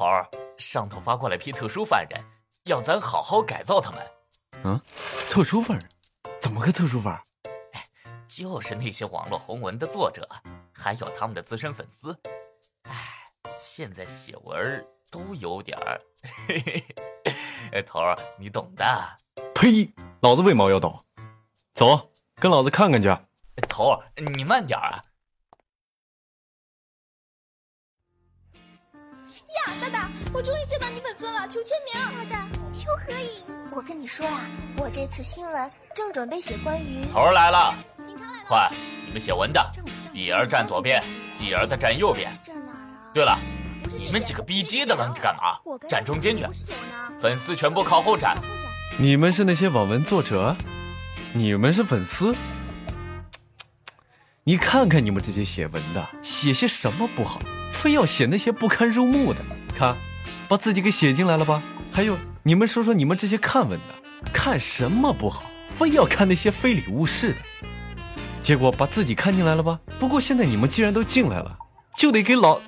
头儿，上头发过来批特殊犯人，要咱好好改造他们。嗯，特殊犯人？怎么个特殊法？就是那些网络红文的作者，还有他们的资深粉丝。哎，现在写文都有点儿。哎，头儿，你懂的。呸！老子为毛要懂？走，跟老子看看去。头儿，你慢点啊。呀，大大，我终于见到你本尊了，求签名。大大，求合影。我跟你说呀，我这次新闻正准备写关于……头儿来了，警察来了。快，你们写文的，碧儿站左边，继儿的站右边。站哪儿啊？对了，你们几个逼街的愣着干嘛我？跟站中间去。粉丝全部靠。后站你们是那些网文作者？你们是粉丝？你看看你们这些写文的，写些什么不好，非要写那些不堪入目的。看，把自己给写进来了吧？还有，你们说说你们这些看文的，看什么不好，非要看那些非礼勿视的。结果把自己看进来了吧？不过现在你们既然都进来了，就得给老，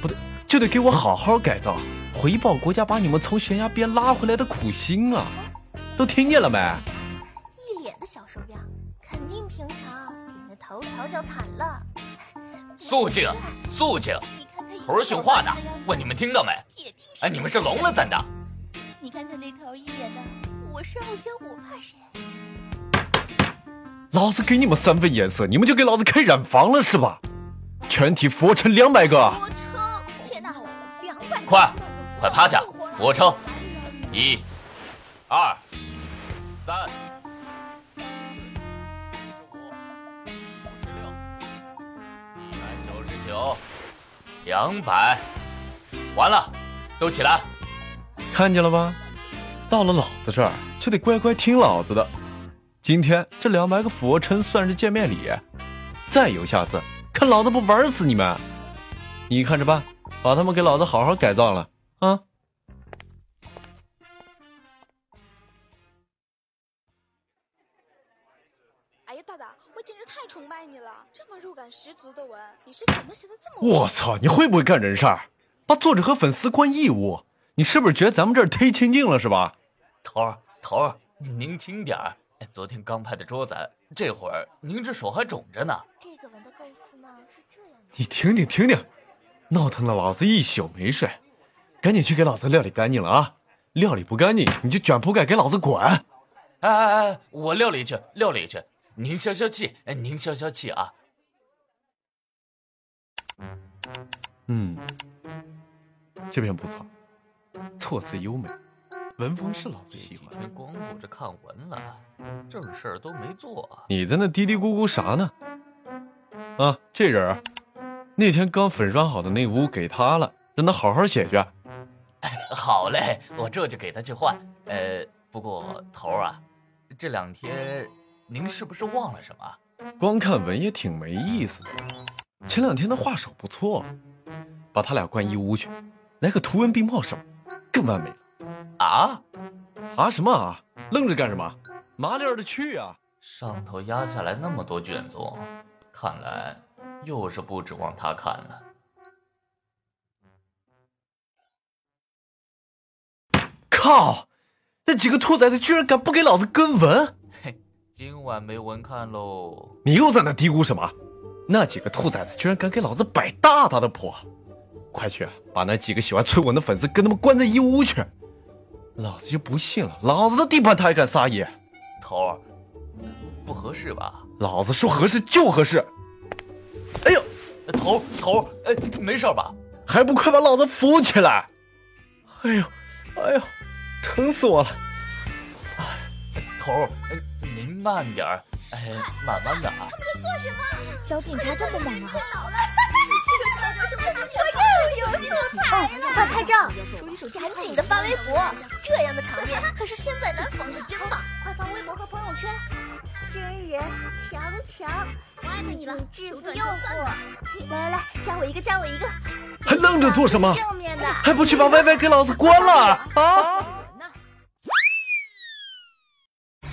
不对，就得给我好好改造，回报国家把你们从悬崖边拉回来的苦心啊！都听见了没？一脸的小手表，肯定平常头调教惨了。肃静，肃静！头儿训话呢，问你们听到没？铁定哎，你们是聋了怎的？你看他那头一脸的，我是傲娇，我怕谁？老子给你们三分颜色，你们就给老子开染房了是吧？全体俯卧撑两百个，俯卧撑！天哪，两百！快，快趴下，俯卧撑！一、二、三、有、两百，完了，都起来！看见了吧？到了老子这儿就得乖乖听老子的。今天这两百个俯卧撑算是见面礼，再有下次，看老子不玩死你们！你看着办，把他们给老子好好改造了大大，我简直太崇拜你了！这么肉感十足的文，你是怎么写的这么？我操，你会不会干人事儿？把作者和粉丝关义务，你是不是觉得咱们这儿忒清静了是吧？头儿，头儿，您轻点儿。哎昨天刚拍的桌子，这会儿您这手还肿着呢。这个文的构思呢是这样的。你听听听听，闹腾了老子一宿没睡，赶紧去给老子料理干净了啊！料理不干净，你就卷铺盖给老子滚！哎哎哎，我料理去，料理去。您消消气，哎，您消消气啊。嗯，这篇不错，措辞优美，文风是老子这几喜欢。天光顾着看文了，正事儿都没做。你在那嘀嘀咕咕啥呢？啊，这人儿，那天刚粉刷好的那屋给他了，让他好好写去。好嘞，我这就给他去换。呃，不过头儿啊，这两天您是不是忘了什么？光看文也挺没意思的。前两天的画手不错，把他俩关一屋去，来个图文并茂手，更完美了。啊，啊什么啊？愣着干什么？麻利儿的去啊！上头压下来那么多卷宗，看来又是不指望他看了。靠！那几个兔崽子居然敢不给老子跟文！今晚没文看喽。你又在那嘀咕什么？那几个兔崽子居然敢给老子摆大大的谱！快去把那几个喜欢催文的粉丝跟他们关在一屋去！老子就不信了，老子的地盘他还敢撒野！头儿，不合适吧？老子说合适就合适！哎呦，头儿头儿，哎，没事吧？还不快把老子扶起来！哎呦，哎呦，疼死我了！头儿，哎您慢点儿，哎，慢慢的啊。他们在做什么小警察这么猛啊！我又有素材了！快拍照，手机手机赶紧的发微博，这样的场面可是千载难逢的真棒！快发微博和朋友圈。真人强强，我爱你了制服诱惑。来来来，加我一个，加我一个。还愣着做什么？正面的，还不去把 YY 给老子关了啊！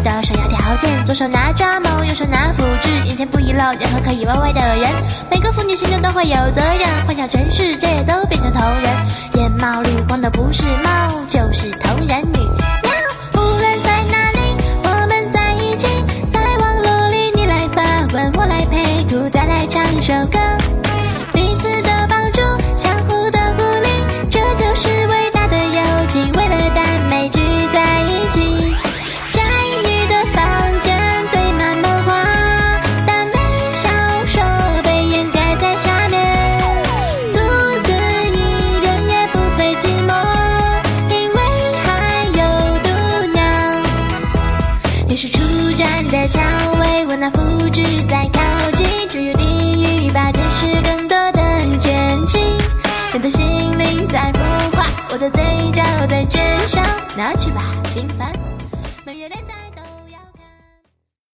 的首要条件，左手拿抓猫，右手拿斧子，眼前不遗漏任何可以歪歪的人。每个妇女心中都会有责任，幻想全世界都变成同人。眼冒绿光的不是猫，就是同人女。我的嘴角在尖笑，拿去吧，心烦。